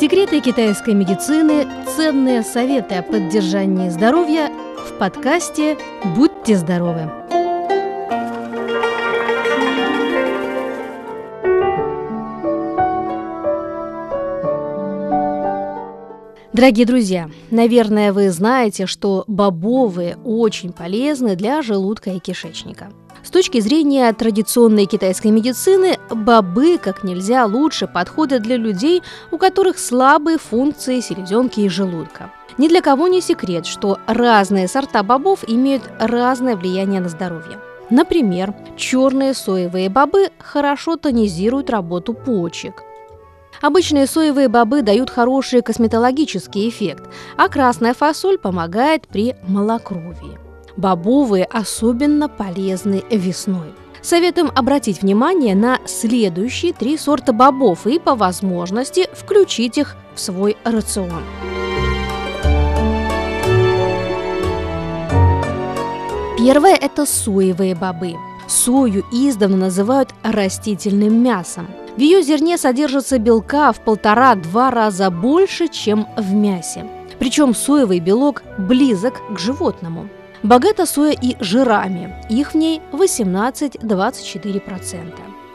Секреты китайской медицины, ценные советы о поддержании здоровья в подкасте «Будьте здоровы». Дорогие друзья, наверное, вы знаете, что бобовые очень полезны для желудка и кишечника. С точки зрения традиционной китайской медицины, бобы как нельзя лучше подходят для людей, у которых слабые функции селезенки и желудка. Ни для кого не секрет, что разные сорта бобов имеют разное влияние на здоровье. Например, черные соевые бобы хорошо тонизируют работу почек, Обычные соевые бобы дают хороший косметологический эффект, а красная фасоль помогает при малокровии. Бобовые особенно полезны весной. Советуем обратить внимание на следующие три сорта бобов и по возможности включить их в свой рацион. Первое – это соевые бобы. Сою издавна называют растительным мясом. В ее зерне содержится белка в полтора-два раза больше, чем в мясе. Причем соевый белок близок к животному. Богата соя и жирами, их в ней 18-24%.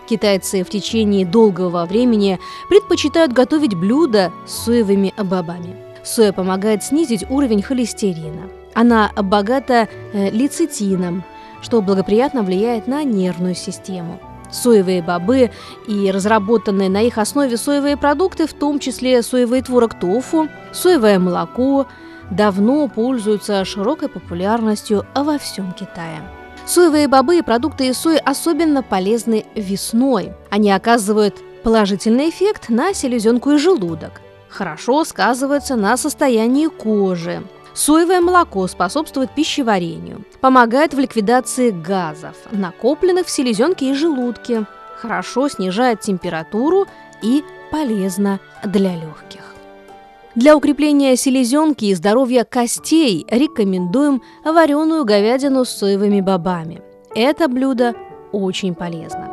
Китайцы в течение долгого времени предпочитают готовить блюда с соевыми бобами. Соя помогает снизить уровень холестерина. Она богата э, лецитином, что благоприятно влияет на нервную систему. Соевые бобы и разработанные на их основе соевые продукты, в том числе соевый творог тофу, соевое молоко, давно пользуются широкой популярностью во всем Китае. Соевые бобы и продукты из сои особенно полезны весной. Они оказывают положительный эффект на селезенку и желудок. Хорошо сказываются на состоянии кожи. Соевое молоко способствует пищеварению, помогает в ликвидации газов, накопленных в селезенке и желудке, хорошо снижает температуру и полезно для легких. Для укрепления селезенки и здоровья костей рекомендуем вареную говядину с соевыми бобами. Это блюдо очень полезно.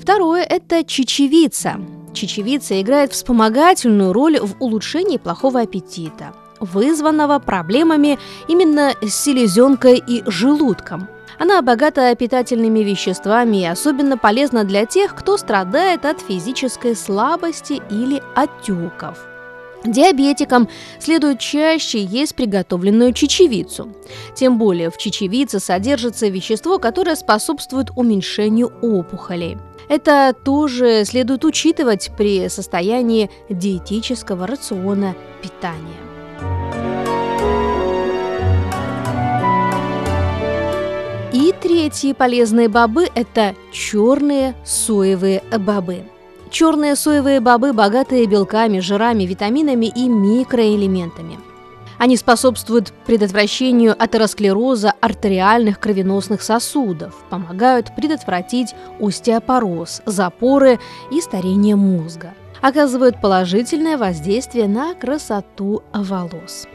Второе – это чечевица. Чечевица играет вспомогательную роль в улучшении плохого аппетита, вызванного проблемами именно с селезенкой и желудком – она богата питательными веществами и особенно полезна для тех, кто страдает от физической слабости или отеков. Диабетикам следует чаще есть приготовленную чечевицу. Тем более в чечевице содержится вещество, которое способствует уменьшению опухолей. Это тоже следует учитывать при состоянии диетического рациона питания. Третьи полезные бобы – это черные соевые бобы. Черные соевые бобы богатые белками, жирами, витаминами и микроэлементами. Они способствуют предотвращению атеросклероза артериальных кровеносных сосудов, помогают предотвратить остеопороз, запоры и старение мозга, оказывают положительное воздействие на красоту волос.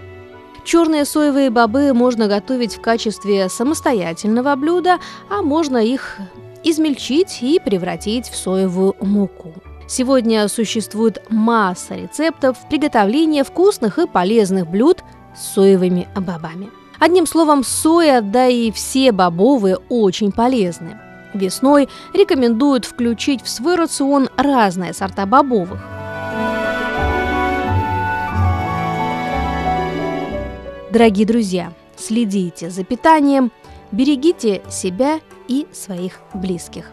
Черные соевые бобы можно готовить в качестве самостоятельного блюда, а можно их измельчить и превратить в соевую муку. Сегодня существует масса рецептов приготовления вкусных и полезных блюд с соевыми бобами. Одним словом, соя, да и все бобовые очень полезны. Весной рекомендуют включить в свой рацион разные сорта бобовых. Дорогие друзья, следите за питанием, берегите себя и своих близких.